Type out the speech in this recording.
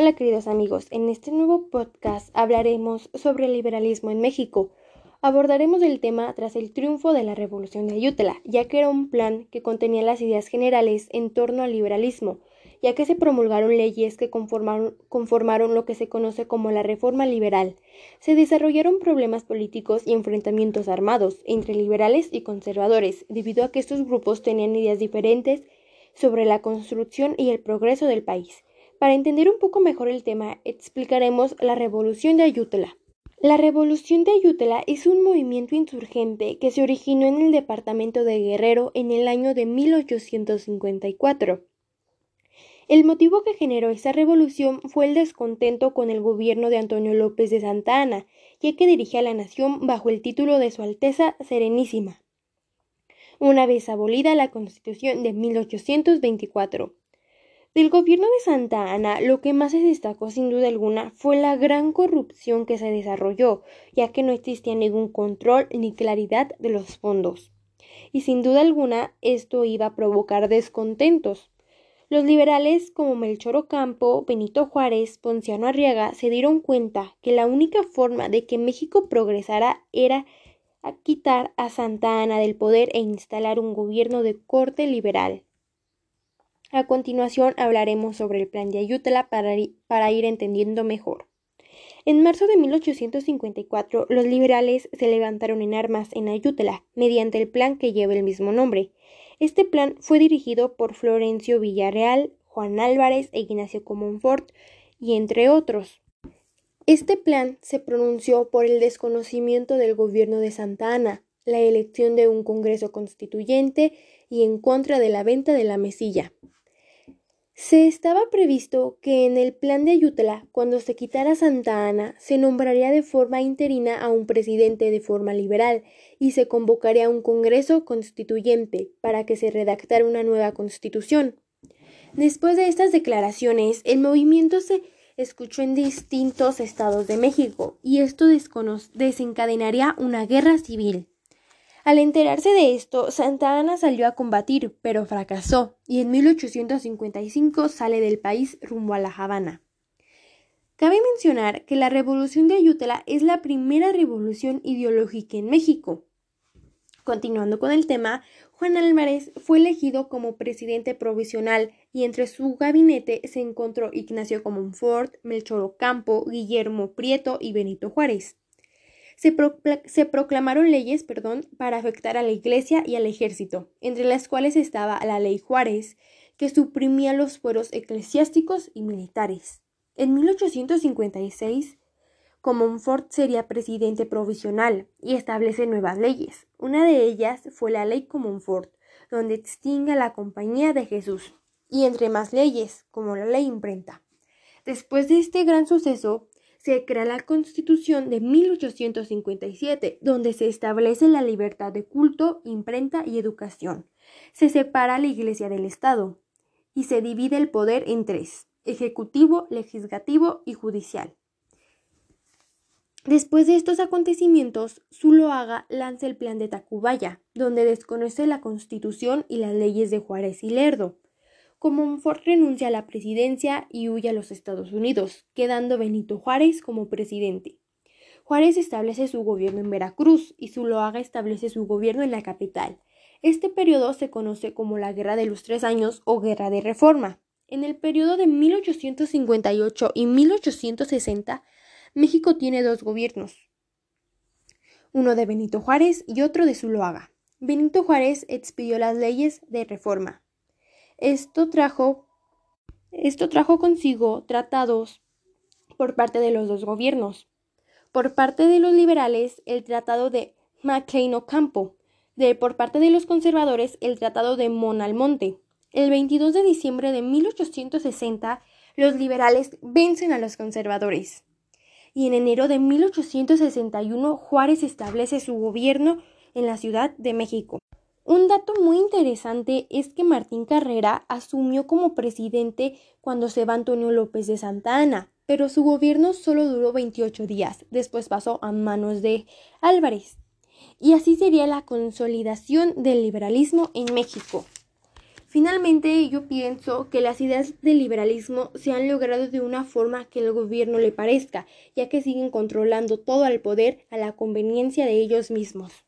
Hola queridos amigos, en este nuevo podcast hablaremos sobre el liberalismo en México. Abordaremos el tema tras el triunfo de la Revolución de Ayutla, ya que era un plan que contenía las ideas generales en torno al liberalismo, ya que se promulgaron leyes que conformaron, conformaron lo que se conoce como la Reforma Liberal. Se desarrollaron problemas políticos y enfrentamientos armados entre liberales y conservadores, debido a que estos grupos tenían ideas diferentes sobre la construcción y el progreso del país. Para entender un poco mejor el tema, explicaremos la Revolución de Ayutla. La Revolución de Ayutla es un movimiento insurgente que se originó en el departamento de Guerrero en el año de 1854. El motivo que generó esa revolución fue el descontento con el gobierno de Antonio López de Santa Anna, ya que dirigía a la nación bajo el título de Su Alteza Serenísima, una vez abolida la Constitución de 1824. Del gobierno de Santa Ana, lo que más se destacó sin duda alguna fue la gran corrupción que se desarrolló, ya que no existía ningún control ni claridad de los fondos. Y sin duda alguna esto iba a provocar descontentos. Los liberales como Melchor Ocampo, Benito Juárez, Ponciano Arriaga se dieron cuenta que la única forma de que México progresara era quitar a Santa Ana del poder e instalar un gobierno de corte liberal. A continuación hablaremos sobre el plan de Ayutla para, ir entendiendo mejor. En marzo de 1854, los liberales se levantaron en armas en Ayutla mediante el plan que lleva el mismo nombre. Este plan fue dirigido por Florencio Villarreal, Juan Álvarez e Ignacio Comonfort, y entre otros. Este plan se pronunció por el desconocimiento del gobierno de Santa Ana, la elección de un Congreso Constituyente y en contra de la venta de la mesilla. Se estaba previsto que en el plan de Ayutla, cuando se quitara Santa Ana, se nombraría de forma interina a un presidente de forma liberal y se convocaría un Congreso constituyente para que se redactara una nueva constitución. Después de estas declaraciones, el movimiento se escuchó en distintos estados de México y esto desencadenaría una guerra civil. Al enterarse de esto, Santa Ana salió a combatir, pero fracasó, y en 1855 sale del país rumbo a La Habana. Cabe mencionar que la revolución de Ayutla es la primera revolución ideológica en México. Continuando con el tema, Juan Álvarez fue elegido como presidente provisional y entre su gabinete se encontró Ignacio Comonfort, Melchor Ocampo, Guillermo Prieto y Benito Juárez se, proclamaron leyes perdón, para afectar a la Iglesia y al ejército, entre las cuales estaba la Ley Juárez, que suprimía los fueros eclesiásticos y militares. En 1856, Comonfort sería presidente provisional y establece nuevas leyes. Una de ellas fue la Ley Comonfort, donde extingue a la Compañía de Jesús, y entre más leyes, como la Ley Imprenta. Después de este gran suceso, se crea la Constitución de 1857, donde se establece la libertad de culto, imprenta y educación. Se separa la Iglesia del Estado y se divide el poder en tres, ejecutivo, legislativo y judicial. Después de estos acontecimientos, Zuloaga lanza el plan de Tacubaya, donde desconoce la Constitución y las leyes de Juárez y Lerdo. Comonfort renuncia a la presidencia y huye a los Estados Unidos, quedando Benito Juárez como presidente. Juárez establece su gobierno en Veracruz y Zuloaga establece su gobierno en la capital. Este periodo se conoce como la Guerra de los Tres Años o Guerra de Reforma. En el periodo de 1858 y 1860, México tiene dos gobiernos, uno de Benito Juárez y otro de Zuloaga. Benito Juárez expidió las leyes de reforma, esto trajo, esto trajo consigo tratados por parte de los dos gobiernos. Por parte de los liberales, el tratado de McLean Ocampo. De, por parte de los conservadores, el tratado de Monalmonte. El 22 de diciembre de 1860, los liberales vencen a los conservadores. Y en enero de 1861, Juárez establece su gobierno en la Ciudad de México. Un dato muy interesante es que Martín Carrera asumió como presidente cuando se va Antonio López de Santa Ana, pero su gobierno solo duró 28 días, después pasó a manos de Álvarez. Y así sería la consolidación del liberalismo en México. Finalmente, yo pienso que las ideas del liberalismo se han logrado de una forma que el gobierno le parezca, ya que siguen controlando todo el poder a la conveniencia de ellos mismos.